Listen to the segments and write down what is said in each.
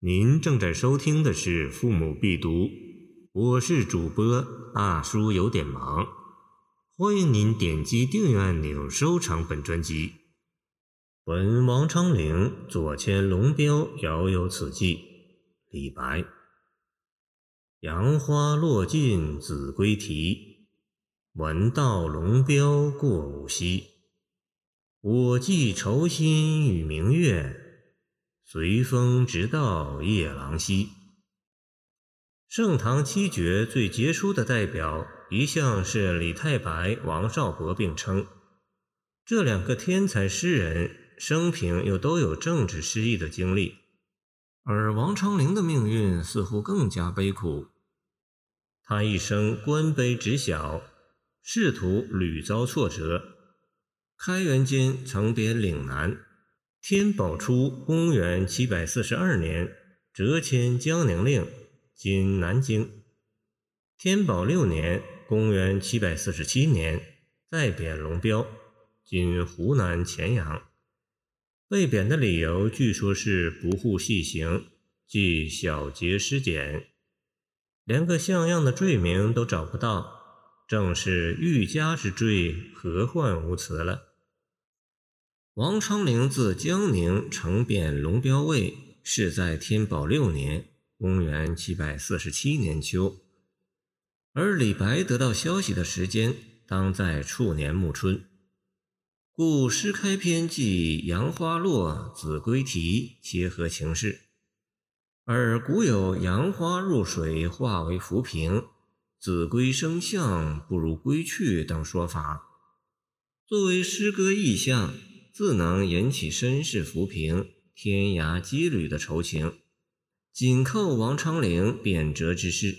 您正在收听的是《父母必读》，我是主播大叔，有点忙。欢迎您点击订阅按钮，收藏本专辑。闻王昌龄左迁龙标，遥有此寄。李白。杨花落尽子规啼，闻道龙标过五溪。我寄愁心与明月。随风直到夜郎西。盛唐七绝最杰出的代表，一向是李太白、王少伯并称。这两个天才诗人生平又都有政治失意的经历，而王昌龄的命运似乎更加悲苦。他一生官卑职小，仕途屡遭挫折。开元间曾贬岭南。天宝初，公元七百四十二年，谪迁江宁令（今南京）。天宝六年，公元七百四十七年，再贬龙标（今湖南乾阳）。被贬的理由据说是不护细行，即小节失检，连个像样的罪名都找不到，正是欲加之罪，何患无辞了。王昌龄自江宁乘贬龙标尉，是在天宝六年（公元747年）秋。而李白得到消息的时间，当在处年暮春，故诗开篇即“杨花落，子规啼”，切合情势。而古有“杨花入水化为浮萍，子规声相不如归去”等说法，作为诗歌意象。自能引起身世浮萍、天涯羁旅的愁情，紧扣王昌龄贬谪之事。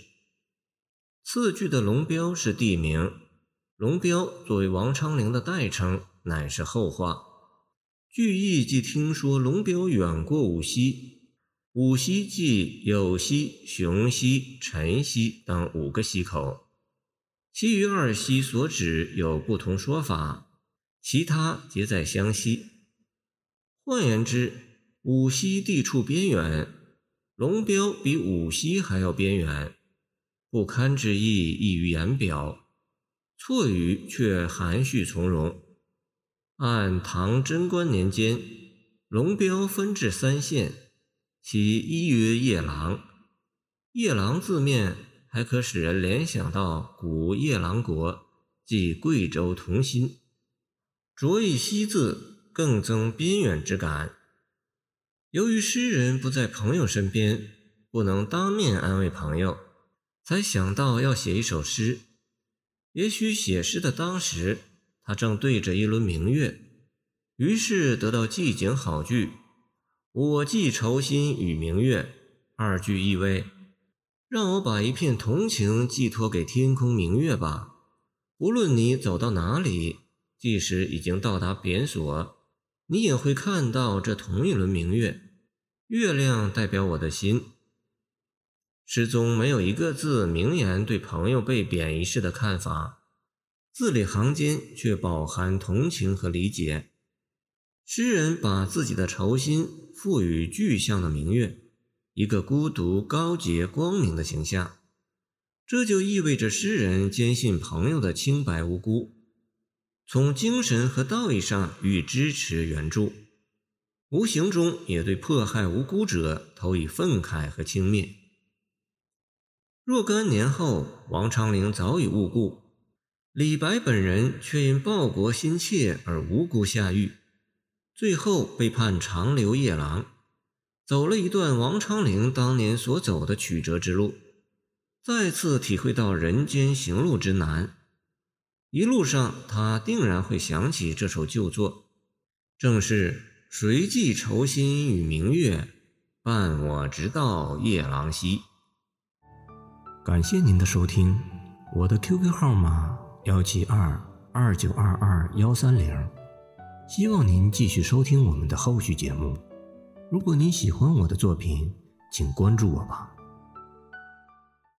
次句的龙标是地名，龙标作为王昌龄的代称，乃是后话。句意即听说龙标远过五溪，五溪即有溪、雄溪、陈溪等五个溪口，其余二溪所指有不同说法。其他皆在湘西。换言之，五溪地处边远，龙标比五溪还要边远，不堪之意溢于言表。错语却含蓄从容。按唐贞观年间，龙标分治三县，其一曰夜郎。夜郎字面还可使人联想到古夜郎国，即贵州同心。着以“西”字，更增边远之感。由于诗人不在朋友身边，不能当面安慰朋友，才想到要写一首诗。也许写诗的当时，他正对着一轮明月，于是得到寄景好句：“我寄愁心与明月。”二句意味：让我把一片同情寄托给天空明月吧，无论你走到哪里。即使已经到达贬所，你也会看到这同一轮明月。月亮代表我的心。诗中没有一个字明言对朋友被贬一事的看法，字里行间却饱含同情和理解。诗人把自己的愁心赋予具象的明月，一个孤独、高洁、光明的形象。这就意味着诗人坚信朋友的清白无辜。从精神和道义上予以支持援助，无形中也对迫害无辜者投以愤慨和轻蔑。若干年后，王昌龄早已误故，李白本人却因报国心切而无辜下狱，最后被判长流夜郎，走了一段王昌龄当年所走的曲折之路，再次体会到人间行路之难。一路上，他定然会想起这首旧作，正是“谁寄愁心与明月，伴我直到夜郎西”。感谢您的收听，我的 QQ 号码幺七二二九二二幺三零，希望您继续收听我们的后续节目。如果您喜欢我的作品，请关注我吧。